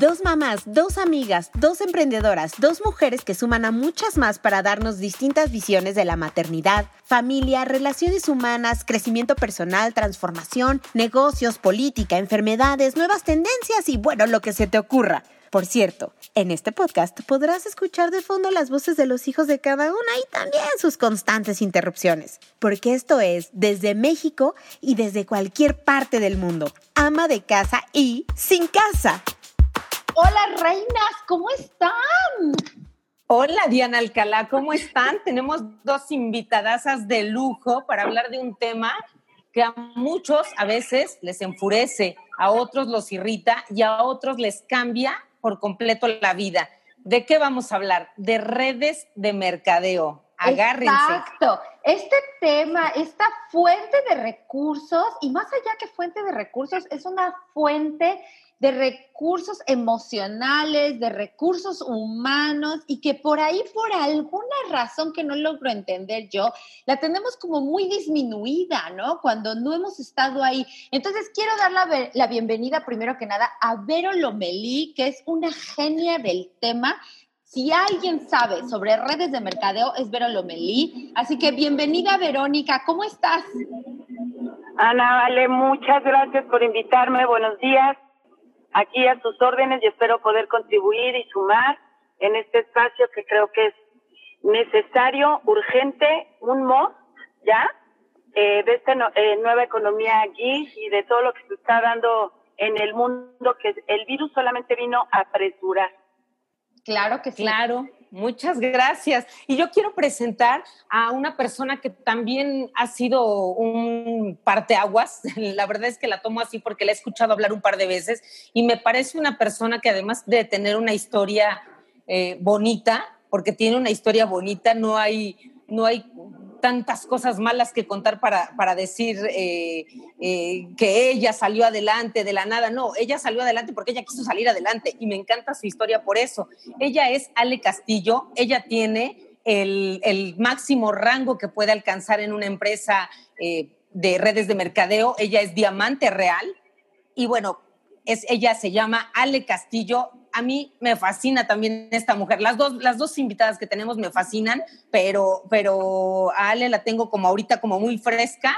Dos mamás, dos amigas, dos emprendedoras, dos mujeres que suman a muchas más para darnos distintas visiones de la maternidad, familia, relaciones humanas, crecimiento personal, transformación, negocios, política, enfermedades, nuevas tendencias y bueno, lo que se te ocurra. Por cierto, en este podcast podrás escuchar de fondo las voces de los hijos de cada una y también sus constantes interrupciones, porque esto es desde México y desde cualquier parte del mundo. Ama de casa y sin casa. Hola, reinas, ¿cómo están? Hola, Diana Alcalá, ¿cómo están? Tenemos dos invitadasas de lujo para hablar de un tema que a muchos a veces les enfurece, a otros los irrita y a otros les cambia por completo la vida. ¿De qué vamos a hablar? De redes de mercadeo. Agárrense. Exacto. Este tema, esta fuente de recursos, y más allá que fuente de recursos, es una fuente de recursos emocionales, de recursos humanos y que por ahí, por alguna razón que no logro entender yo, la tenemos como muy disminuida, ¿no? Cuando no hemos estado ahí. Entonces, quiero dar la, la bienvenida primero que nada a Vero Lomelí, que es una genia del tema. Si alguien sabe sobre redes de mercadeo, es Vero Lomelí. Así que bienvenida, Verónica. ¿Cómo estás? Ana, vale, muchas gracias por invitarme. Buenos días aquí a sus órdenes y espero poder contribuir y sumar en este espacio que creo que es necesario, urgente, un mo, ¿ya? Eh, de esta eh, nueva economía aquí y de todo lo que se está dando en el mundo, que el virus solamente vino a apresurar. Claro que sí. Claro. Muchas gracias. Y yo quiero presentar a una persona que también ha sido un parteaguas. La verdad es que la tomo así porque la he escuchado hablar un par de veces y me parece una persona que además de tener una historia eh, bonita, porque tiene una historia bonita, no hay, no hay tantas cosas malas que contar para, para decir eh, eh, que ella salió adelante de la nada. No, ella salió adelante porque ella quiso salir adelante y me encanta su historia por eso. Ella es Ale Castillo, ella tiene el, el máximo rango que puede alcanzar en una empresa eh, de redes de mercadeo. Ella es diamante real y bueno, es, ella se llama Ale Castillo, a mí me fascina también esta mujer. Las dos, las dos invitadas que tenemos me fascinan, pero, pero a Ale la tengo como ahorita como muy fresca.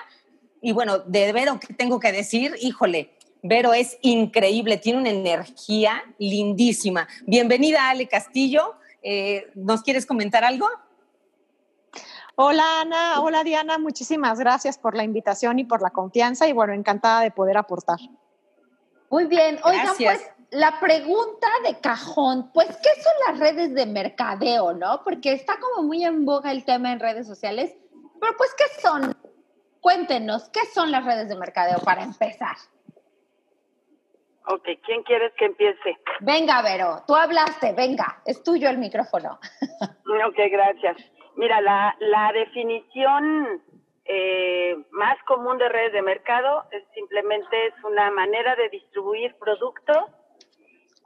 Y bueno, de Vero, ¿qué tengo que decir? Híjole, Vero es increíble, tiene una energía lindísima. Bienvenida, Ale Castillo. Eh, ¿Nos quieres comentar algo? Hola Ana, hola Diana, muchísimas gracias por la invitación y por la confianza y bueno, encantada de poder aportar. Muy bien, oigan, pues la pregunta de cajón, pues, ¿qué son las redes de mercadeo, no? Porque está como muy en boga el tema en redes sociales, pero pues, ¿qué son? Cuéntenos, ¿qué son las redes de mercadeo para empezar? Ok, ¿quién quieres que empiece? Venga, Vero, tú hablaste, venga, es tuyo el micrófono. ok, gracias. Mira, la, la definición eh, más común de redes de mercado es simplemente es una manera de distribuir productos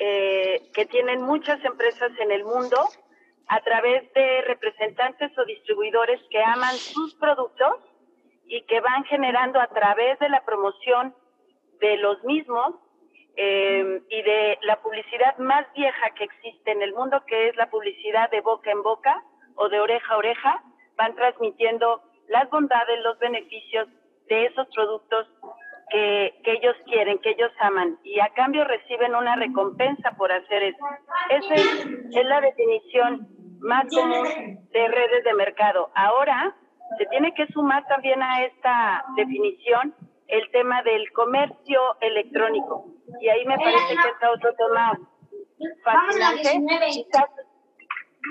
eh, que tienen muchas empresas en el mundo a través de representantes o distribuidores que aman sus productos y que van generando a través de la promoción de los mismos eh, y de la publicidad más vieja que existe en el mundo, que es la publicidad de boca en boca o de oreja a oreja, van transmitiendo las bondades, los beneficios de esos productos que, ellos quieren, que ellos aman, y a cambio reciben una recompensa por hacer eso. Esa es, la definición más común de redes de mercado. Ahora se tiene que sumar también a esta definición el tema del comercio electrónico. Y ahí me parece que está otro tema fascinante. Quizás,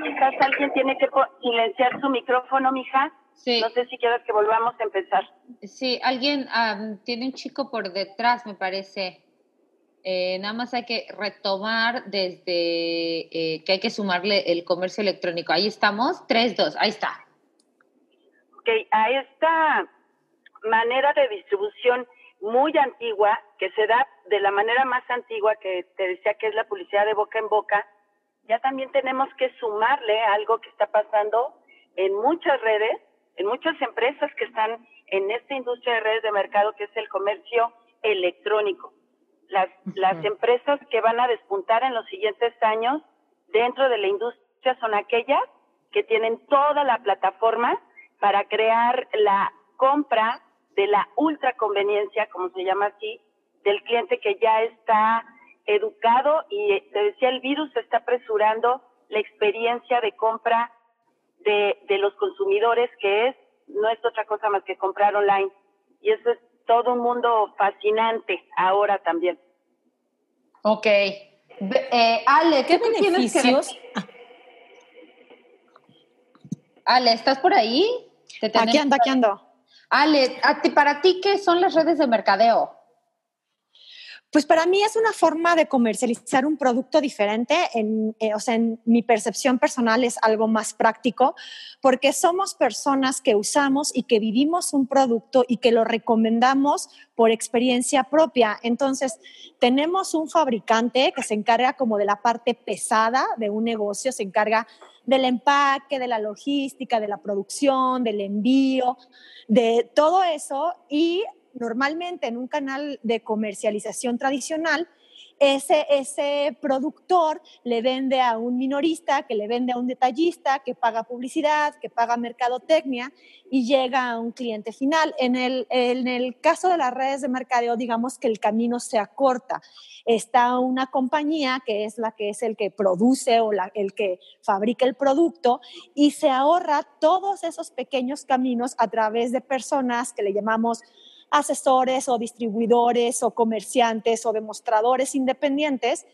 quizás alguien tiene que silenciar su micrófono, mija. No sé si quieres que volvamos a empezar. Sí, alguien tiene un chico por detrás, me parece. Eh, nada más hay que retomar desde eh, que hay que sumarle el comercio electrónico. Ahí estamos, 3, 2, ahí está. Ok, a esta manera de distribución muy antigua, que se da de la manera más antigua que te decía que es la publicidad de boca en boca, ya también tenemos que sumarle algo que está pasando en muchas redes, en muchas empresas que están en esta industria de redes de mercado que es el comercio electrónico. las, las empresas que van a despuntar en los siguientes años dentro de la industria son aquellas que tienen toda la plataforma para crear la compra de la ultra conveniencia, como se llama así, del cliente que ya está educado y te decía, el virus está apresurando la experiencia de compra de, de los consumidores, que es, no es otra cosa más que comprar online. Y eso es todo un mundo fascinante ahora también. Ok. Eh, Ale, ¿qué, beneficios? Ale, ¿estás por ahí? aquí ando, aquí ando. Ale, ¿para ti qué son las redes de mercadeo? Pues para mí es una forma de comercializar un producto diferente. En, eh, o sea, en mi percepción personal es algo más práctico porque somos personas que usamos y que vivimos un producto y que lo recomendamos por experiencia propia. Entonces, tenemos un fabricante que se encarga como de la parte pesada de un negocio, se encarga del empaque, de la logística, de la producción, del envío, de todo eso y normalmente en un canal de comercialización tradicional, ese, ese productor le vende a un minorista, que le vende a un detallista, que paga publicidad, que paga mercadotecnia y llega a un cliente final. En el, en el caso de las redes de mercadeo, digamos que el camino se acorta. Está una compañía que es la que es el que produce o el que fabrica el producto y se ahorra todos esos pequeños caminos a través de personas que le llamamos asesores o distribuidores o comerciantes o demostradores independientes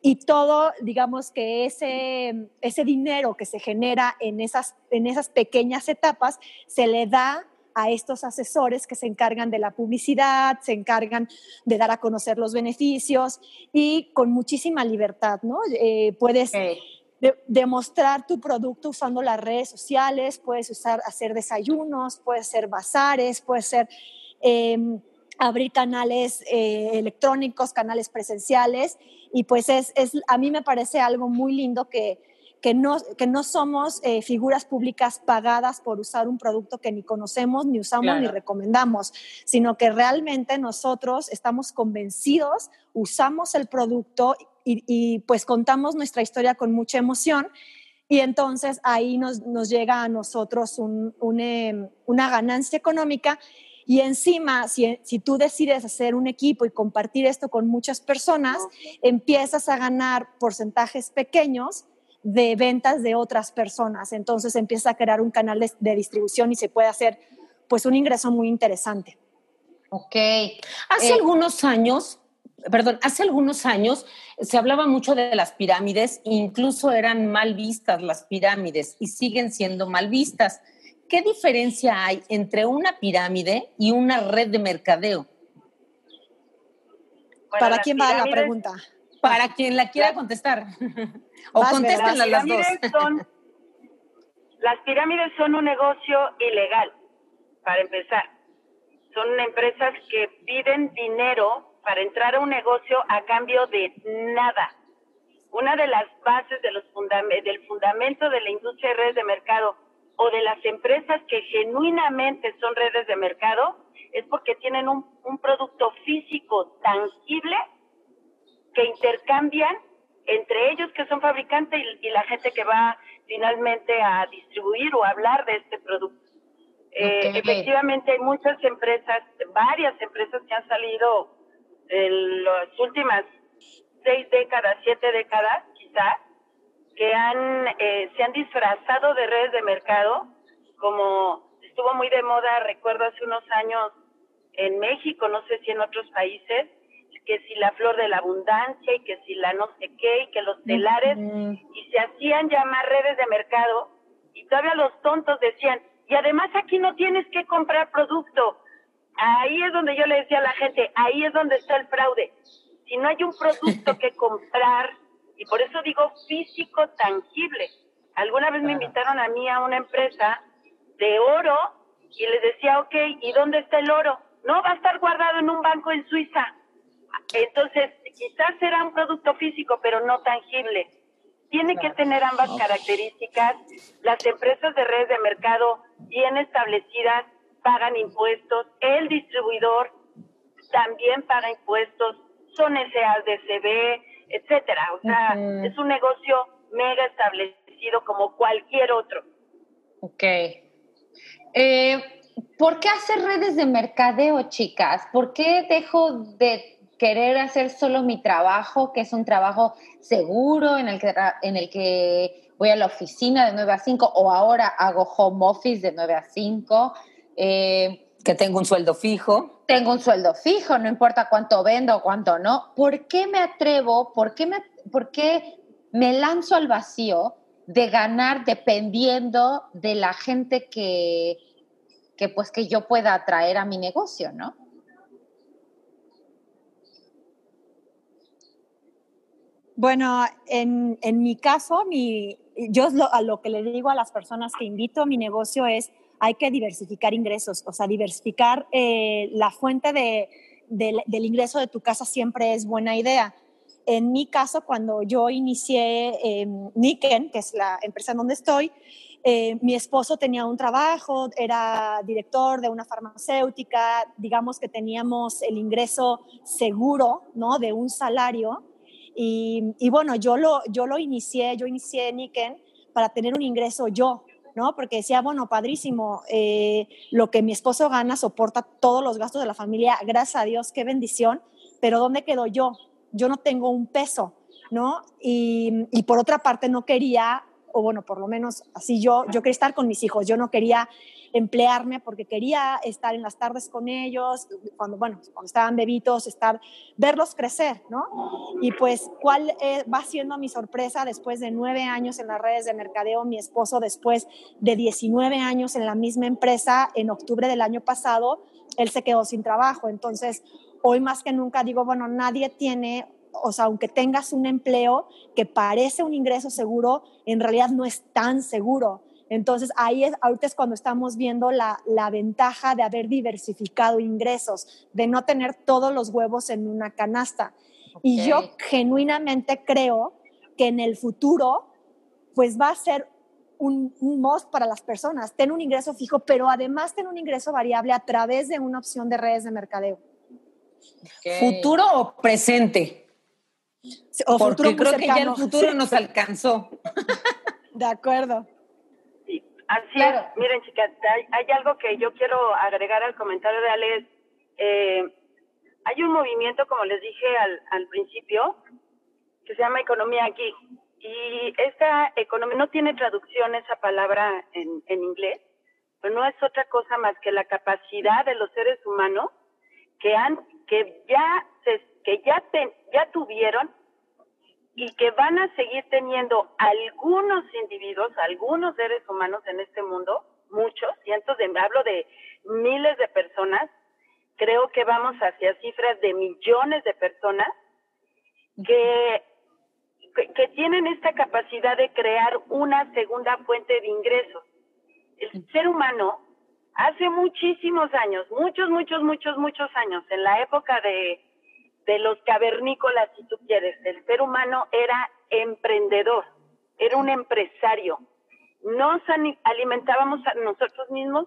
y todo, digamos que ese, ese dinero que se genera en esas, en esas pequeñas etapas se le da a estos asesores que se encargan de la publicidad, se encargan de dar a conocer los beneficios y con muchísima libertad, ¿no? Eh, puedes demostrar tu producto usando las redes sociales, puedes usar, hacer desayunos, puedes hacer bazares, puedes ser Em, abrir canales eh, electrónicos, canales presenciales, y pues es, es, a mí me parece algo muy lindo que, que, no, que no somos eh, figuras públicas pagadas por usar un producto que ni conocemos, ni usamos, ni recomendamos, sino que realmente nosotros estamos convencidos, usamos el producto y, y pues contamos nuestra historia con mucha emoción. Y entonces ahí nos, nos llega a nosotros un, un, em, una ganancia económica y encima, si, si, tú decides hacer un equipo y compartir esto con muchas personas, empiezas a ganar porcentajes pequeños de ventas de otras personas. Entonces empieza a crear un canal de, distribución y se puede hacer pues un ingreso muy interesante. Ok. Hace eh, algunos años, perdón, hace algunos años se hablaba mucho de las pirámides, incluso eran mal vistas las pirámides y siguen siendo mal vistas. ¿Qué diferencia hay entre una pirámide y una red de mercadeo? ¿Para quién va la pregunta? Para quien la quiera contestar. o contéstenla las dos. las pirámides son un negocio ilegal, para empezar. Son empresas que piden dinero para entrar a un negocio a cambio de nada. Una de las bases de los del fundamento de la industria de redes de mercado o de las empresas que genuinamente son redes de mercado es porque tienen un, producto físico tangible que intercambian entre ellos que son fabricantes y, la gente que va finalmente a distribuir o hablar de este producto. Eh, efectivamente hay muchas empresas, varias empresas que han salido en las últimas seis décadas, siete décadas quizás, que han, eh, se han disfrazado de redes de mercado, como estuvo muy de moda, recuerdo hace unos años en México, no sé si en otros países, que si la flor de la abundancia y que si la no sé qué y que los telares, y se hacían llamar redes de mercado, y todavía los tontos decían, y además aquí no tienes que comprar producto. Ahí es donde yo le decía a la gente, ahí es donde está el fraude. Si no hay un producto que comprar, y por eso digo físico tangible. Alguna vez me invitaron a mí a una empresa de oro y les decía, ok, ¿y dónde está el oro? No, va a estar guardado en un banco en Suiza. Entonces, quizás será un producto físico, pero no tangible. Tiene que tener ambas características. Las empresas de redes de mercado bien establecidas pagan impuestos. El distribuidor también paga impuestos son SADCB, etcétera. O sea, es un negocio mega establecido como cualquier otro. Ok. Eh, ¿Por qué hacer redes de mercadeo, chicas? ¿Por qué dejo de querer hacer solo mi trabajo, que es un trabajo seguro en el que, en el que voy a la oficina de 9 a 5 o ahora hago home office de 9 a 5? Eh, que tengo un sueldo fijo. Tengo un sueldo fijo, no importa cuánto vendo o cuánto no. ¿Por qué me atrevo? ¿Por qué me, por qué me lanzo al vacío de ganar dependiendo de la gente que, que pues que yo pueda atraer a mi negocio, ¿no? Bueno, en, en mi caso, mi, yo a lo que le digo a las personas que invito a mi negocio es hay que diversificar ingresos, o sea, diversificar eh, la fuente de, del ingreso de tu casa siempre es buena idea. En mi caso, cuando yo inicié eh, Niken, que es la empresa en donde estoy, eh, mi esposo tenía un trabajo, era director de una farmacéutica, digamos que teníamos el ingreso seguro, ¿no? De un salario. Y, y bueno, yo lo, yo lo inicié, yo inicié Niken para tener un ingreso yo, ¿no? Porque decía, bueno, padrísimo, eh, lo que mi esposo gana soporta todos los gastos de la familia, gracias a Dios, qué bendición, pero ¿dónde quedo yo? Yo no tengo un peso, ¿no? Y, y por otra parte no quería, o bueno, por lo menos así yo, yo quería estar con mis hijos, yo no quería emplearme porque quería estar en las tardes con ellos, cuando, bueno, cuando estaban bebitos, estar, verlos crecer, ¿no? Y pues, ¿cuál eh, va siendo mi sorpresa después de nueve años en las redes de mercadeo? Mi esposo, después de 19 años en la misma empresa, en octubre del año pasado, él se quedó sin trabajo. Entonces, hoy más que nunca digo, bueno, nadie tiene o sea, aunque tengas un empleo que parece un ingreso seguro, en realidad no es tan seguro. Entonces, ahí es, ahorita es cuando estamos viendo la, la, ventaja de haber diversificado ingresos, de no tener todos los huevos en una canasta. Y yo genuinamente creo que en el futuro, pues va a ser un, un most para las personas, tener un ingreso fijo, pero además tener un ingreso variable a través de una opción de redes de mercadeo. ¿Futuro o presente? O Porque futuro creo que ya el futuro nos alcanzó. De acuerdo. Así es. Miren, chicas, hay, algo que yo quiero agregar al comentario de Alex. Eh, hay un movimiento, como les dije al, al principio, que se llama economía aquí. Y esta economía no tiene traducción esa palabra en, en inglés, pero no es otra cosa más que la capacidad de los seres humanos que han que ya que ya ya tuvieron y que van a seguir teniendo algunos individuos, algunos seres humanos en este mundo, muchos, cientos de, hablo de miles de personas, creo que vamos hacia cifras de millones de personas que, que, tienen esta capacidad de crear una segunda fuente de ingresos. El ser humano, hace muchísimos años, muchos, muchos, muchos, muchos años, en la época de de los cavernícolas, si tú quieres. El ser humano era emprendedor, era un empresario. Nos alimentábamos a nosotros mismos,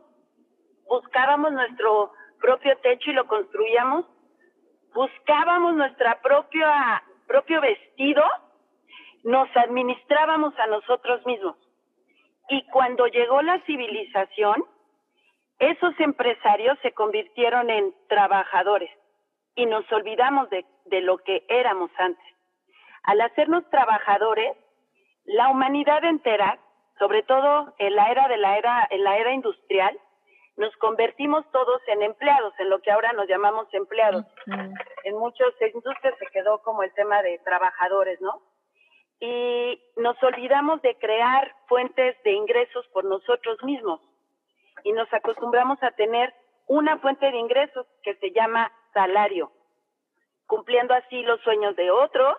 buscábamos nuestro propio techo y lo construíamos, buscábamos nuestra propia propio vestido, nos administrábamos a nosotros mismos. Y cuando llegó la civilización, esos empresarios se convirtieron en trabajadores y nos olvidamos de, de lo que éramos antes. Al hacernos trabajadores, la humanidad entera, sobre todo en la era de la era, en la era industrial, nos convertimos todos en empleados, en lo que ahora nos llamamos empleados. En muchas industrias se quedó como el tema de trabajadores, ¿no? Y nos olvidamos de crear fuentes de ingresos por nosotros mismos. Y nos acostumbramos a tener una fuente de ingresos que se llama salario, cumpliendo así los sueños de otros,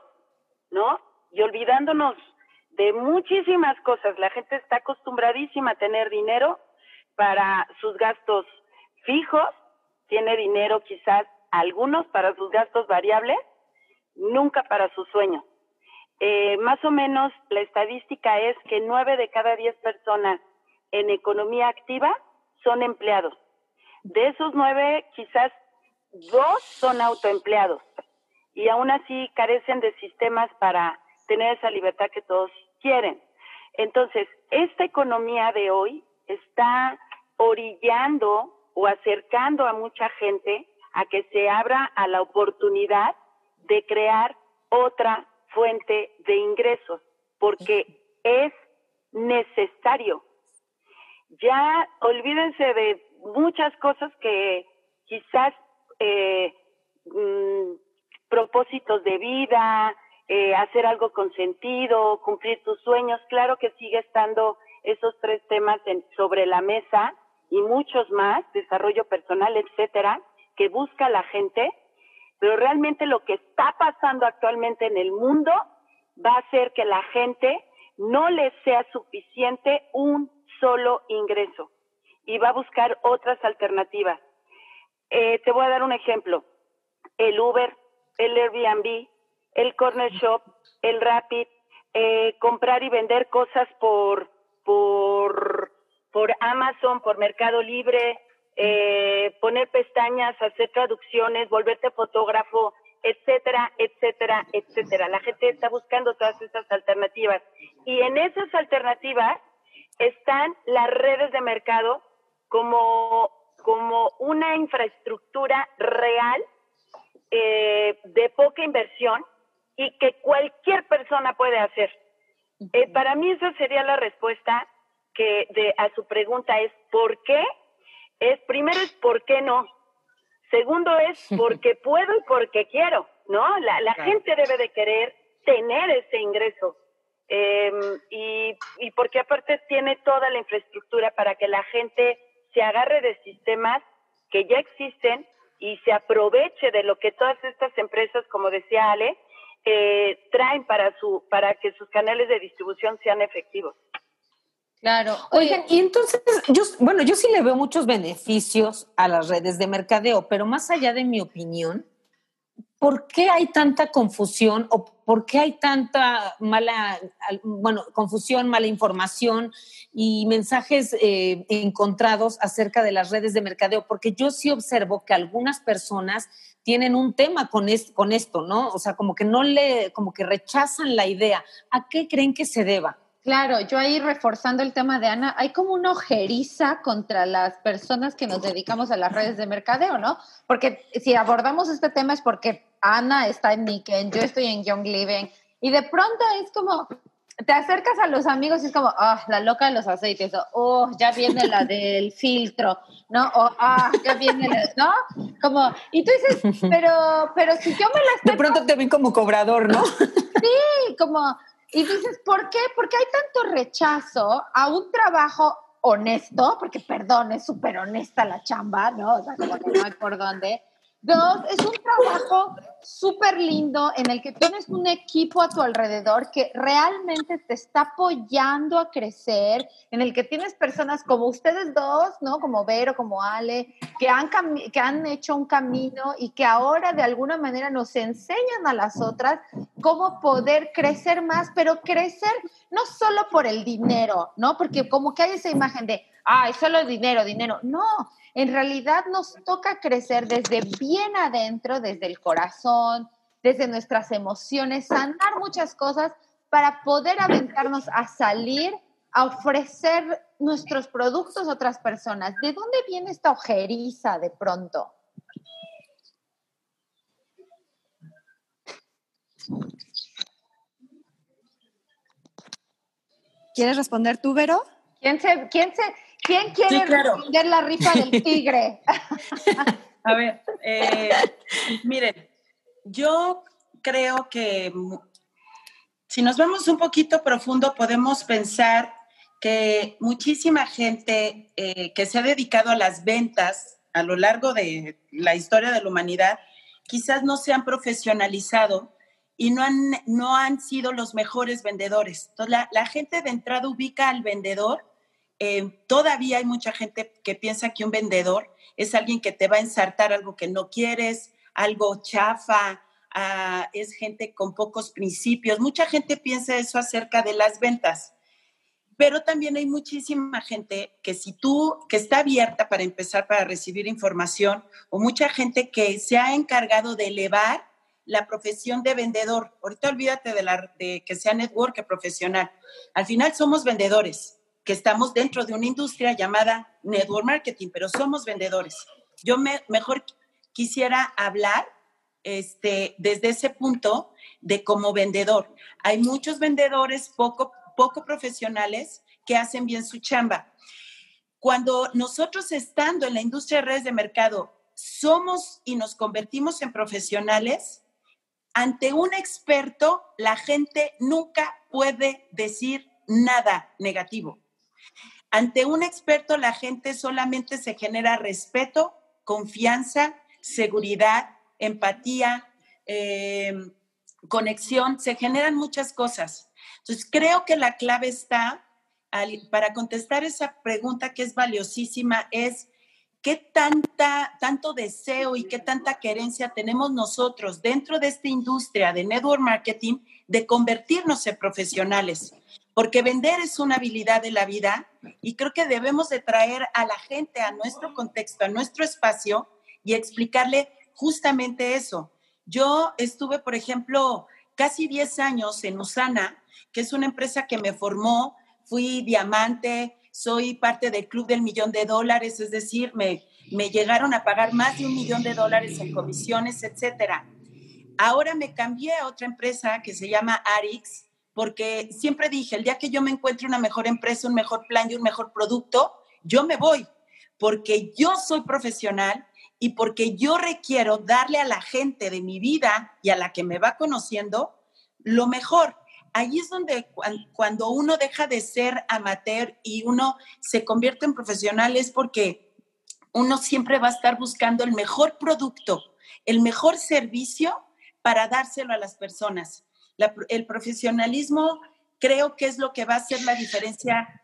¿no? Y olvidándonos de muchísimas cosas. La gente está acostumbradísima a tener dinero para sus gastos fijos, tiene dinero quizás algunos para sus gastos variables, nunca para sus sueños. Eh, más o menos la estadística es que nueve de cada diez personas en economía activa son empleados. De esos nueve, quizás dos son autoempleados y aún así carecen de sistemas para tener esa libertad que todos quieren. Entonces, esta economía de hoy está orillando o acercando a mucha gente a que se abra a la oportunidad de crear otra fuente de ingresos, porque es necesario. Ya olvídense de muchas cosas que quizás eh, mm, propósitos de vida, eh, hacer algo con sentido, cumplir tus sueños, claro que sigue estando esos tres temas sobre la mesa y muchos más, desarrollo personal, etcétera, que busca la gente, pero realmente lo que está pasando actualmente en el mundo va a hacer que la gente no le sea suficiente un solo ingreso y va a buscar otras alternativas. Eh, te voy a dar un ejemplo. El Uber, el Airbnb, el Corner Shop, el Rapid, eh, comprar y vender cosas por, por, por Amazon, por Mercado Libre, eh, poner pestañas, hacer traducciones, volverte fotógrafo, etcétera, etcétera, etcétera. La gente está buscando todas esas alternativas. Y en esas alternativas están las redes de mercado como, como una infraestructura real eh, de poca inversión y que cualquier persona puede hacer. Eh, para mí esa sería la respuesta que de, a su pregunta es ¿por qué? Es primero es ¿por qué no? Segundo es porque puedo y porque quiero, ¿no? La, la gente debe de querer tener ese ingreso. Eh, y, y porque aparte tiene toda la infraestructura para que la gente se agarre de sistemas que ya existen y se aproveche de lo que todas estas empresas, como decía Ale, eh, traen para su para que sus canales de distribución sean efectivos. Claro. Oigan, y entonces, yo, bueno, yo sí le veo muchos beneficios a las redes de mercadeo, pero más allá de mi opinión, ¿por qué hay tanta confusión o por qué hay tanta mala, bueno, confusión, mala información y mensajes eh, encontrados acerca de las redes de mercadeo? Porque yo sí observo que algunas personas tienen un tema con, con esto, ¿no? O sea, como que no le, como que rechazan la idea. ¿A qué creen que se deba? Claro, yo ahí reforzando el tema de Ana, hay como una ojeriza contra las personas que nos dedicamos a las redes de mercadeo, ¿no? Porque si abordamos este tema es porque Ana está en Niken, yo estoy en Young Living, y de pronto es como, te acercas a los amigos y es como, ah, la loca de los aceites, o oh, ya viene la del filtro, ¿no? O, ah, ya viene la, ¿no? Como, y tú dices, pero, pero si yo me las... De pronto te ven como cobrador, ¿no? Sí, como y dices, ¿por qué? Porque hay tanto rechazo a un trabajo honesto, porque perdón, es súper honesta la chamba, ¿no? O sea, como que no hay por dónde. Dos, es un trabajo súper lindo en el que tienes un equipo a tu alrededor que realmente te está apoyando a crecer, en el que tienes personas como ustedes dos, ¿no? Como Vero, como Ale, que han, que han hecho un camino y que ahora de alguna manera nos enseñan a las otras cómo poder crecer más, pero crecer no solo por el dinero, ¿no? Porque como que hay esa imagen de, ay, solo dinero, dinero. No, en realidad nos toca crecer desde bien adentro, desde el corazón, desde nuestras emociones, sanar muchas cosas para poder aventarnos a salir a ofrecer nuestros productos a otras personas. ¿De dónde viene esta ojeriza de pronto? ¿Quieres responder tú, Vero? ¿Quién se, quién se, ¿Quién quiere sí, la rifa del tigre? A ver, eh, miren, yo creo que si nos vemos un poquito profundo, podemos pensar que muchísima gente eh, que se ha dedicado a las ventas a lo largo de la historia de la humanidad, quizás no se han profesionalizado y no han, no han sido los mejores vendedores. Entonces, la, la gente de entrada ubica al vendedor eh, todavía hay mucha gente que piensa que un vendedor es alguien que te va a ensartar algo que no quieres, algo chafa, ah, es gente con pocos principios. Mucha gente piensa eso acerca de las ventas. Pero también hay muchísima gente que si tú, que está abierta para empezar, para recibir información, o mucha gente que se ha encargado de elevar la profesión de vendedor. Ahorita olvídate de, de que sea network profesional. Al final somos vendedores, que estamos dentro de una industria llamada network marketing, pero somos vendedores. Yo me, mejor quisiera hablar este, desde ese punto de como vendedor. Hay muchos vendedores poco, poco profesionales que hacen bien su chamba. Cuando nosotros estando en la industria de redes de mercado somos y nos convertimos en profesionales, ante un experto la gente nunca puede decir nada negativo. Ante un experto la gente solamente se genera respeto, confianza, seguridad, empatía, eh, conexión, se generan muchas cosas. Entonces, creo que la clave está, para contestar esa pregunta que es valiosísima, es qué tanta, tanto deseo y qué tanta querencia tenemos nosotros dentro de esta industria de network marketing de convertirnos en profesionales. Porque vender es una habilidad de la vida y creo que debemos de traer a la gente a nuestro contexto, a nuestro espacio y explicarle justamente eso. Yo estuve, por ejemplo, casi 10 años en Usana, que es una empresa que me formó, fui diamante, soy parte del Club del Millón de Dólares, es decir, me, me llegaron a pagar más de un millón de dólares en comisiones, etcétera. Ahora me cambié a otra empresa que se llama Arix, porque siempre dije, el día que yo me encuentre una mejor empresa, un mejor plan y un mejor producto, yo me voy, porque yo soy profesional y porque yo requiero darle a la gente de mi vida y a la que me va conociendo lo mejor. Ahí es donde cuando uno deja de ser amateur y uno se convierte en profesional es porque uno siempre va a estar buscando el mejor producto, el mejor servicio para dárselo a las personas. El profesionalismo creo que es lo que va a hacer la diferencia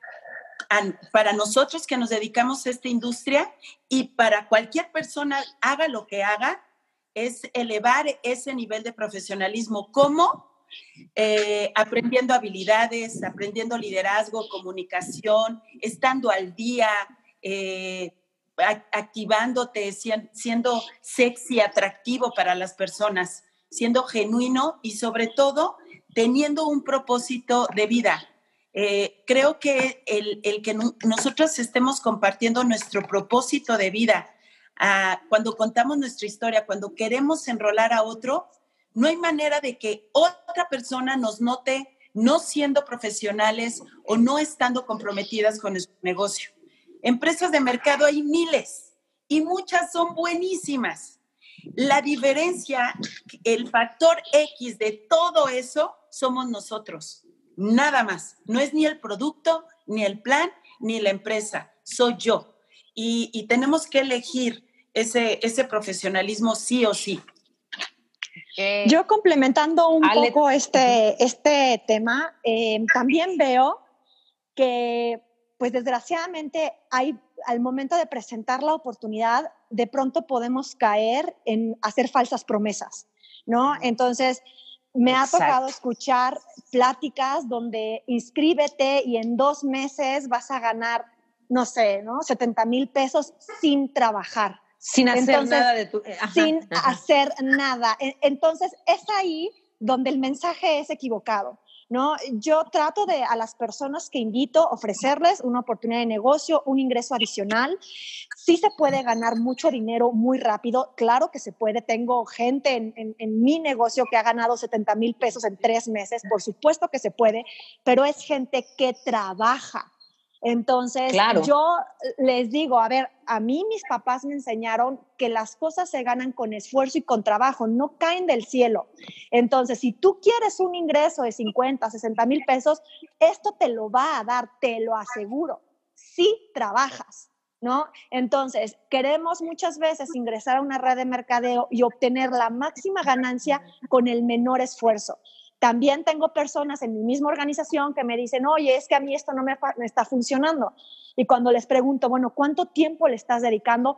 para nosotros que nos dedicamos a esta industria y para cualquier persona, haga lo que haga, es elevar ese nivel de profesionalismo. ¿Cómo? Eh, aprendiendo habilidades, aprendiendo liderazgo, comunicación, estando al día, eh, activándote, siendo sexy, atractivo para las personas, siendo genuino y sobre todo teniendo un propósito de vida. Eh, creo que el, que nosotros estemos compartiendo nuestro propósito de vida, ah, cuando contamos nuestra historia, cuando queremos enrolar a otro, no hay manera de que otra persona nos note no siendo profesionales o no estando comprometidas con nuestro negocio. Empresas de mercado hay miles y muchas son buenísimas. La diferencia, el factor X de todo eso somos nosotros nada más. No es ni el producto, ni el plan, ni la empresa, soy yo. Y, tenemos que elegir ese, ese profesionalismo sí o sí. Yo complementando un poco este, este tema, eh, también veo que, pues desgraciadamente, hay al momento de presentar la oportunidad, de pronto podemos caer en hacer falsas promesas, ¿no? Entonces, me ha tocado escuchar pláticas donde inscríbete y en dos meses vas a ganar, no sé, ¿no? 70 mil pesos sin trabajar. Sin hacer nada de tu... Eh, sin hacer nada. E, entonces, es ahí donde el mensaje es equivocado. ¿No? Yo trato de a las personas que invito ofrecerles una oportunidad de negocio, un ingreso adicional. Sí se puede ganar mucho dinero muy rápido, claro que se puede. Tengo gente en, en mi negocio que ha ganado 70 mil pesos en tres meses, por supuesto que se puede, pero es gente que trabaja, entonces, yo les digo, a ver, a mí mis papás me enseñaron que las cosas se ganan con esfuerzo y con trabajo, no caen del cielo. Entonces, si tú quieres un ingreso de 50, 60 mil pesos, esto te lo va a dar, te lo aseguro, si trabajas. ¿No? Entonces, queremos muchas veces ingresar a una red de mercadeo y obtener la máxima ganancia con el menor esfuerzo. También tengo personas en mi misma organización que me dicen, oye, es que a mí esto no me, está funcionando. Y cuando les pregunto, bueno, ¿cuánto tiempo le estás dedicando?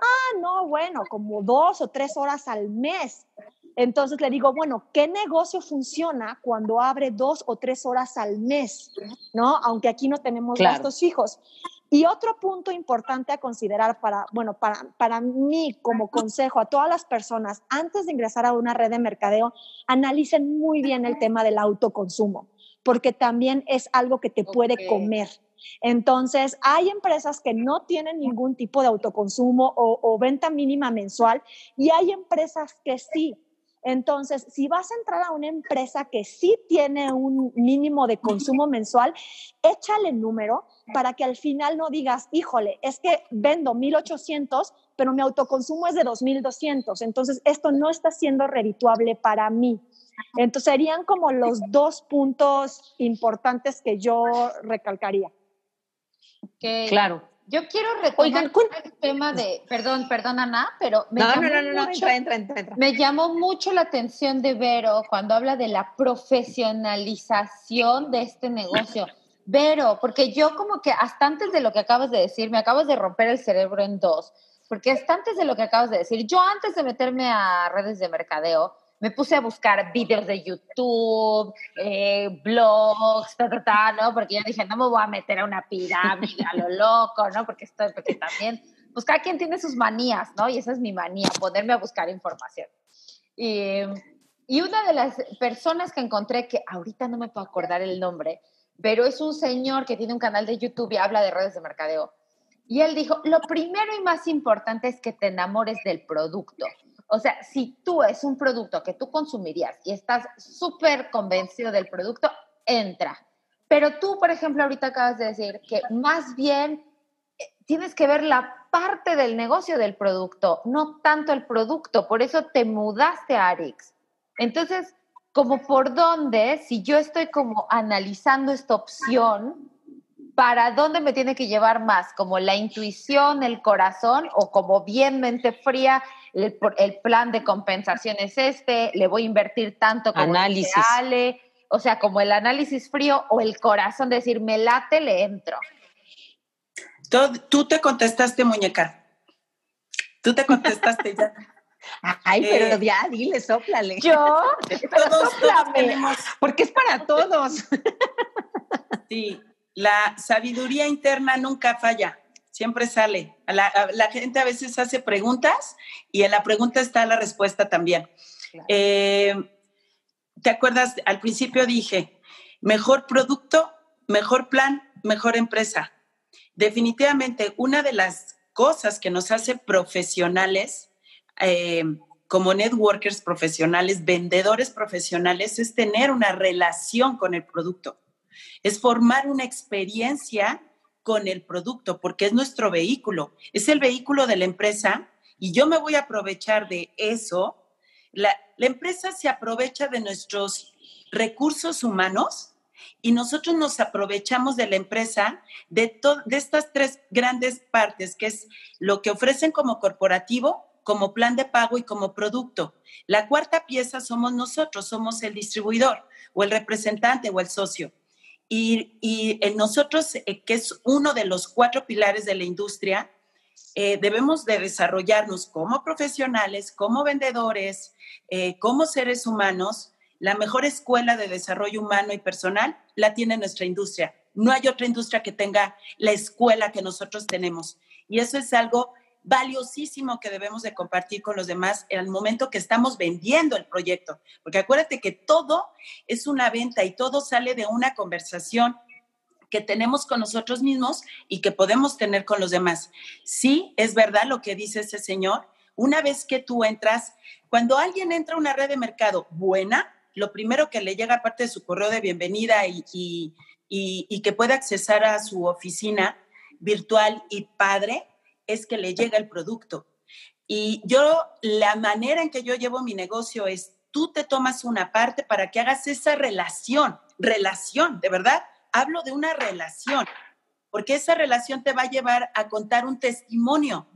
Ah, no, bueno, como dos o tres horas al mes. Entonces le digo, bueno, ¿qué negocio funciona cuando abre dos o tres horas al mes? ¿No? Aunque aquí no tenemos gastos fijos. Y otro punto importante a considerar para, bueno, para, para mí como consejo a todas las personas, antes de ingresar a una red de mercadeo, analicen muy bien el tema del autoconsumo, porque también es algo que te puede comer. Entonces, hay empresas que no tienen ningún tipo de autoconsumo o, o venta mínima mensual y hay empresas que sí. Entonces, si vas a entrar a una empresa que sí tiene un mínimo de consumo mensual, échale número para que al final no digas, híjole, es que vendo 1800, pero mi autoconsumo es de 2200. Entonces, esto no está siendo redituable para mí. Entonces, serían como los dos puntos importantes que yo recalcaría. Claro. Yo quiero retomar el tema de, perdón, perdón Ana, pero me, no, no, no, no, entra, entra, entra, me llamó mucho la atención de Vero cuando habla de la profesionalización de este negocio. Vero, porque yo como que hasta antes de lo que acabas de decir, me acabas de romper el cerebro en dos, porque hasta antes de lo que acabas de decir, yo antes de meterme a redes de mercadeo, me puse a buscar videos de YouTube, eh, blogs, ta, ta, ta, ¿no? Porque yo dije, no me voy a meter a una pirámide a lo loco, ¿no? Porque estoy, porque también, pues cada quien tiene sus manías, ¿no? Y esa es mi manía, ponerme a buscar información. Y, y una de las personas que encontré, que ahorita no me puedo acordar el nombre, pero es un señor que tiene un canal de YouTube y habla de redes de mercadeo. Y él dijo, lo primero y más importante es que te enamores del producto. O sea, si tú es un producto que tú consumirías y estás súper convencido del producto, entra. Pero tú, por ejemplo, ahorita acabas de decir que más bien eh, tienes que ver la parte del negocio del producto, no tanto el producto. Por eso te mudaste a Arix. Entonces, como por dónde, si yo estoy como analizando esta opción, ¿para dónde me tiene que llevar más? ¿Como la intuición, el corazón o como bien mente fría? El, plan de compensación es este, le voy a invertir tanto como análisis. Ale, o sea, como el análisis frío o el corazón, decir, me late, le entro. Tú, te contestaste, muñeca. Tú te contestaste ya. Ay, pero eh, ya, dile, soplale. Yo, todos, porque es para todos. Sí, la sabiduría interna nunca falla, siempre sale. La, gente a veces hace preguntas y en la pregunta está la respuesta también. Eh, ¿Te acuerdas? Al principio dije, mejor producto, mejor plan, mejor empresa. Definitivamente, una de las cosas que nos hace profesionales, eh, como networkers profesionales, vendedores profesionales, es tener una relación con el producto es formar una experiencia con el producto, porque es nuestro vehículo, es el vehículo de la empresa y yo me voy a aprovechar de eso. La, empresa se aprovecha de nuestros recursos humanos y nosotros nos aprovechamos de la empresa de, de estas tres grandes partes, que es lo que ofrecen como corporativo, como plan de pago y como producto. La cuarta pieza somos nosotros, somos el distribuidor o el representante o el socio. Y, en nosotros, eh, que es uno de los cuatro pilares de la industria, eh, debemos de desarrollarnos como profesionales, como vendedores, eh, como seres humanos. La mejor escuela de desarrollo humano y personal la tiene nuestra industria. No hay otra industria que tenga la escuela que nosotros tenemos. Y eso es algo valiosísimo que debemos de compartir con los demás en el momento que estamos vendiendo el proyecto. Porque acuérdate que todo es una venta y todo sale de una conversación que tenemos con nosotros mismos y que podemos tener con los demás. Sí, es verdad lo que dice ese señor. Una vez que tú entras, cuando alguien entra a una red de mercado buena, lo primero que le llega aparte de su correo de bienvenida y, y, que puede accesar a su oficina virtual y padre, es que le llega el producto. Y yo, la manera en que yo llevo mi negocio es, tú te tomas una parte para que hagas esa relación, relación, de verdad, hablo de una relación, porque esa relación te va a llevar a contar un testimonio.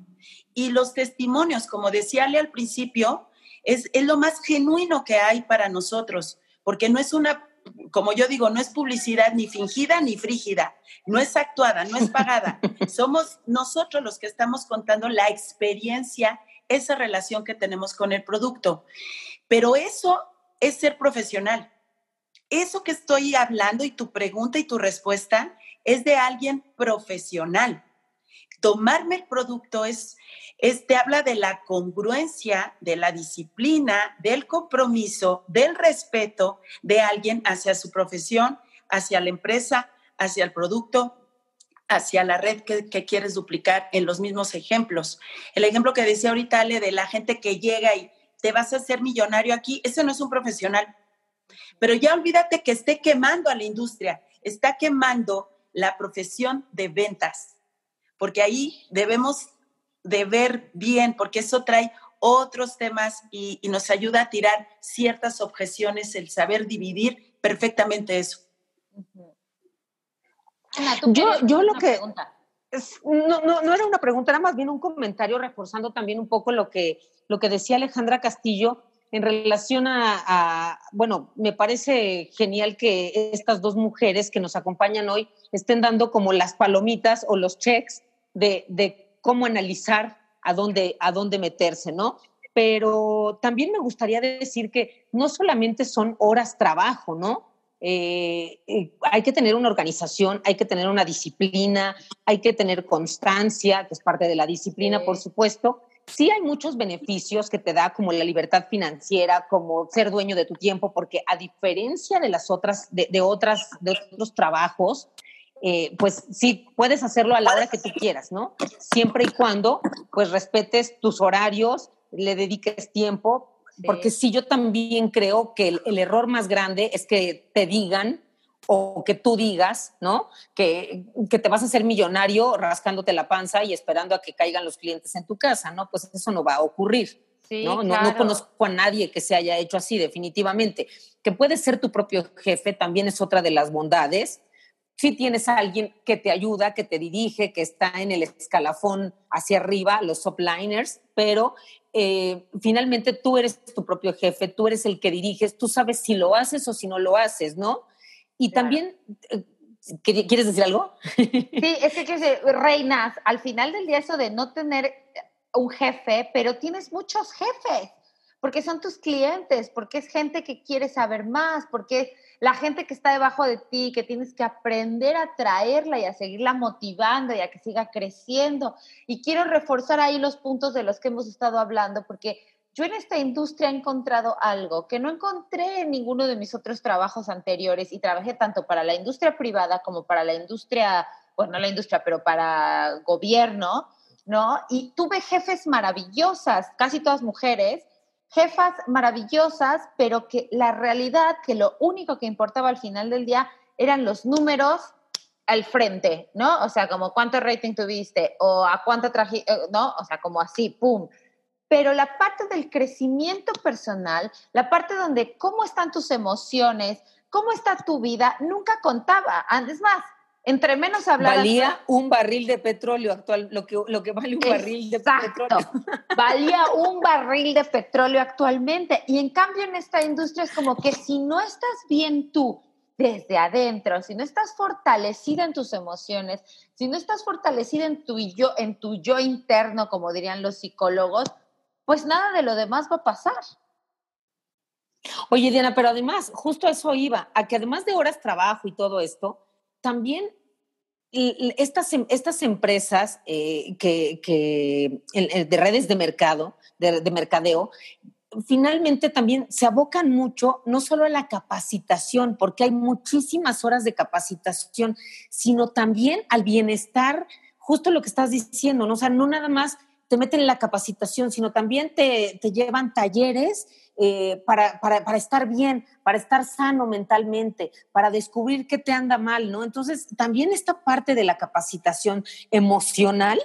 Y los testimonios, como decía Ale al principio, es, es lo más genuino que hay para nosotros, porque no es una como yo digo, no es publicidad ni fingida ni frígida, no es actuada, no es pagada. Somos nosotros los que estamos contando la experiencia, esa relación que tenemos con el producto. Pero eso es ser profesional. Eso que estoy hablando y tu pregunta y tu respuesta es de alguien profesional. Tomarme el producto es, es, te habla de la congruencia, de la disciplina, del compromiso, del respeto de alguien hacia su profesión, hacia la empresa, hacia el producto, hacia la red que, quieres duplicar en los mismos ejemplos. El ejemplo que decía ahorita Ale de la gente que llega y te vas a hacer millonario aquí, ese no es un profesional. Pero ya olvídate que esté quemando a la industria, está quemando la profesión de ventas, porque ahí debemos de ver bien, porque eso trae otros temas y, nos ayuda a tirar ciertas objeciones, el saber dividir perfectamente eso. Yo, yo lo que... no, no, no era una pregunta, era más bien un comentario reforzando también un poco lo que, lo que decía Alejandra Castillo en relación a, bueno, me parece genial que estas dos mujeres que nos acompañan hoy estén dando como las palomitas o los checks de, de cómo analizar a dónde, a dónde meterse, ¿no? Pero también me gustaría decir que no solamente son horas trabajo, ¿no? Eh, eh, hay que tener una organización, hay que tener una disciplina, hay que tener constancia, que es parte de la disciplina, por supuesto. Sí hay muchos beneficios que te da, como la libertad financiera, como ser dueño de tu tiempo, porque a diferencia de las otras, de, otras, de otros trabajos, eh, pues sí, puedes hacerlo a la hora que tú quieras, ¿no? Siempre y cuando, pues, respetes tus horarios, le dediques tiempo, porque sí, yo también creo que el, error más grande es que te digan o que tú digas, ¿no? Que, que, te vas a hacer millonario rascándote la panza y esperando a que caigan los clientes en tu casa, ¿no? Pues eso no va a ocurrir. ¿no? No, no, conozco a nadie que se haya hecho así, definitivamente. Que puedes ser tu propio jefe también es otra de las bondades. Si tienes a alguien que te ayuda, que te dirige, que está en el escalafón hacia arriba, los upliners, pero eh, finalmente tú eres tu propio jefe, tú eres el que diriges, tú sabes si lo haces o si no lo haces, ¿no? Y también, eh, ¿quieres decir algo? Sí, es que, reinas, al final del día eso de no tener un jefe, pero tienes muchos jefes, porque son tus clientes, porque es gente que quiere saber más, porque la gente que está debajo de ti, que tienes que aprender a traerla y a seguirla motivando y a que siga creciendo. Y quiero reforzar ahí los puntos de los que hemos estado hablando, porque yo en esta industria he encontrado algo que no encontré en ninguno de mis otros trabajos anteriores y trabajé tanto para la industria privada como para la industria, bueno, no la industria, pero para gobierno, ¿no? Y tuve jefes maravillosas, casi todas mujeres, jefas maravillosas, pero que la realidad, que lo único que importaba al final del día eran los números al frente, ¿no? O sea, como cuánto rating tuviste o a cuánto traje, eh, ¿no? O sea, como así, ¡pum! Pero la parte del crecimiento personal, la parte donde cómo están tus emociones, cómo está tu vida, nunca contaba. Es más, entre menos hablar. Valía un barril de petróleo actual, lo que, lo que vale un barril de petróleo. Valía un barril de petróleo actualmente. Y en cambio en esta industria es como que si no estás bien tú desde adentro, si no estás fortalecida en tus emociones, si no estás fortalecida en tu yo, en tu yo interno, como dirían los psicólogos, pues nada de lo demás va a pasar. Oye, Diana, pero además, justo eso iba, a que además de horas trabajo y todo esto, también estas, em, estas empresas eh, que, de redes de mercado, de, mercadeo, finalmente también se abocan mucho no solo a la capacitación, porque hay muchísimas horas de capacitación, sino también al bienestar, justo lo que estás diciendo, ¿no? O sea, no nada más te meten en la capacitación, sino también te, te llevan talleres eh, para, para, para, estar bien, para estar sano mentalmente, para descubrir qué te anda mal, ¿no? Entonces, también esta parte de la capacitación emocional,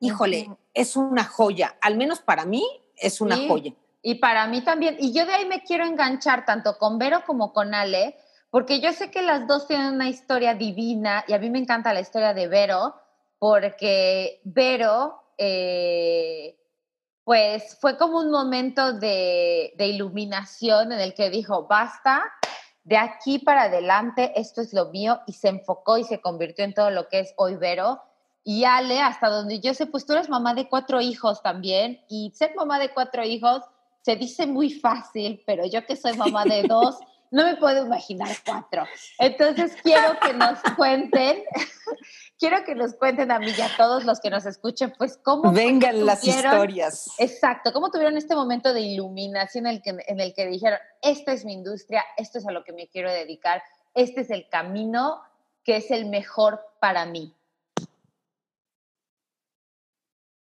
híjole, es una joya, al menos para mí es una joya. Y para mí también, y yo de ahí me quiero enganchar tanto con Vero como con Ale, porque yo sé que las dos tienen una historia divina y a mí me encanta la historia de Vero, porque Vero... Eh, pues fue como un momento de, iluminación en el que dijo, basta, de aquí para adelante esto es lo mío y se enfocó y se convirtió en todo lo que es hoy Vero. Y Ale, hasta donde yo sé, pues tú eres mamá de cuatro hijos también y ser mamá de cuatro hijos se dice muy fácil, pero yo que soy mamá de dos, no me puedo imaginar cuatro. Entonces quiero que nos cuenten, quiero que nos cuenten a mí y a todos los que nos escuchen, pues cómo... Vengan las historias. Exacto, cómo tuvieron este momento de iluminación en el, que, en el que dijeron, esta es mi industria, esto es a lo que me quiero dedicar, este es el camino que es el mejor para mí.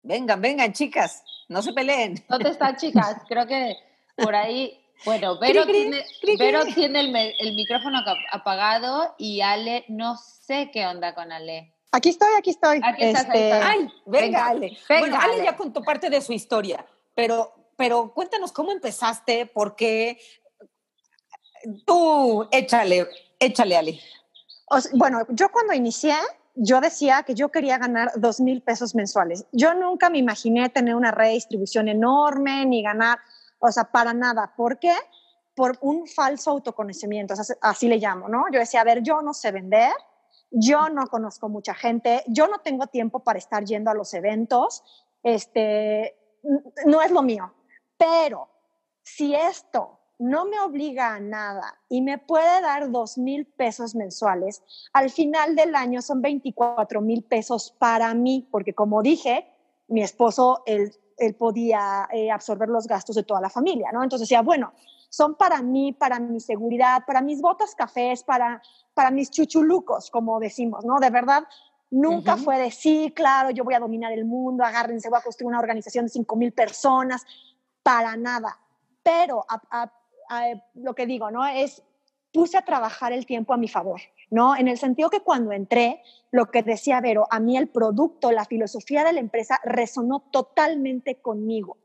Vengan, vengan, chicas, no se peleen. ¿Dónde están, chicas? Creo que por ahí bueno, Vero tiene, el, micrófono apagado y Ale, no sé qué onda con Ale. Aquí estoy, aquí estoy. Este, Ay, venga, Ale. bueno, Ale, ya contó parte de su historia, pero, pero cuéntanos cómo empezaste, por qué. Tú, échale, échale, Ale. bueno, yo cuando inicié, yo decía que yo quería ganar dos mil pesos mensuales. Yo nunca me imaginé tener una redistribución enorme ni ganar o sea, para nada. ¿Por qué? Por un falso autoconocimiento, así le llamo, ¿no? Yo decía, a ver, yo no sé vender, yo no conozco mucha gente, yo no tengo tiempo para estar yendo a los eventos, este, no es lo mío. Pero si esto no me obliga a nada y me puede dar dos mil pesos mensuales, al final del año son 24 mil pesos para mí, porque como dije, mi esposo, el él podía eh, absorber los gastos de toda la familia, ¿no? Entonces decía, bueno, son para mí, para mi seguridad, para mis botas cafés, para, para mis chuchulucos, como decimos, ¿no? De verdad, nunca fue de, sí, claro, yo voy a dominar el mundo, agárrense, voy a construir una organización de 5 mil personas, para nada. Pero lo que digo, ¿no? Es, puse a trabajar el tiempo a mi favor. ¿No? En el sentido que cuando entré, lo que decía Vero, a mí el producto, la filosofía de la empresa resonó totalmente conmigo,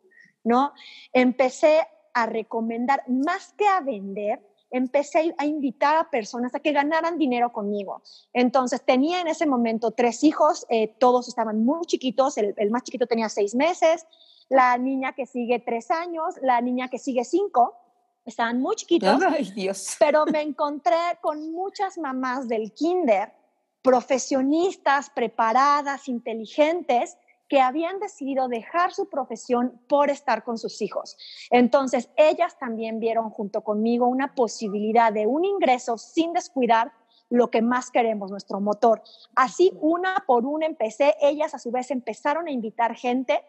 ¿no? Empecé a recomendar, más que a vender, empecé a invitar a personas a que ganaran dinero conmigo. Entonces tenía en ese momento tres hijos, eh, todos estaban muy chiquitos, el, el, más chiquito tenía seis meses, la niña que sigue tres años, la niña que sigue cinco, estaban muy chiquitos, pero me encontré con muchas mamás del kinder, profesionistas, preparadas, inteligentes, que habían decidido dejar su profesión por estar con sus hijos. Entonces, ellas también vieron junto conmigo una posibilidad de un ingreso sin descuidar lo que más queremos, nuestro motor. Así, una por una empecé, ellas a su vez empezaron a invitar gente.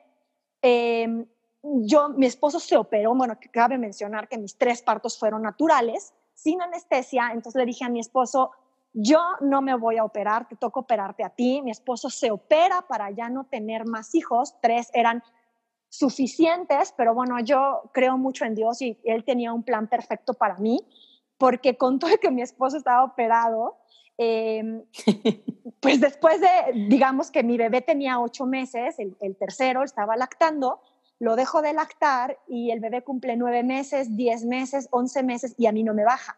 Eh, yo, mi esposo se operó, bueno, cabe mencionar que mis tres partos fueron naturales, sin anestesia, entonces le dije a mi esposo, yo no me voy a operar, te toca operarte a ti. Mi esposo se opera para ya no tener más hijos, tres eran suficientes, pero bueno, yo creo mucho en Dios y él tenía un plan perfecto para mí, porque con todo que mi esposo estaba operado, em, pues después de, digamos que mi bebé tenía ocho meses, el, el tercero estaba lactando, lo dejo de lactar y el bebé cumple nueve meses, diez meses, once meses y a mí no me baja,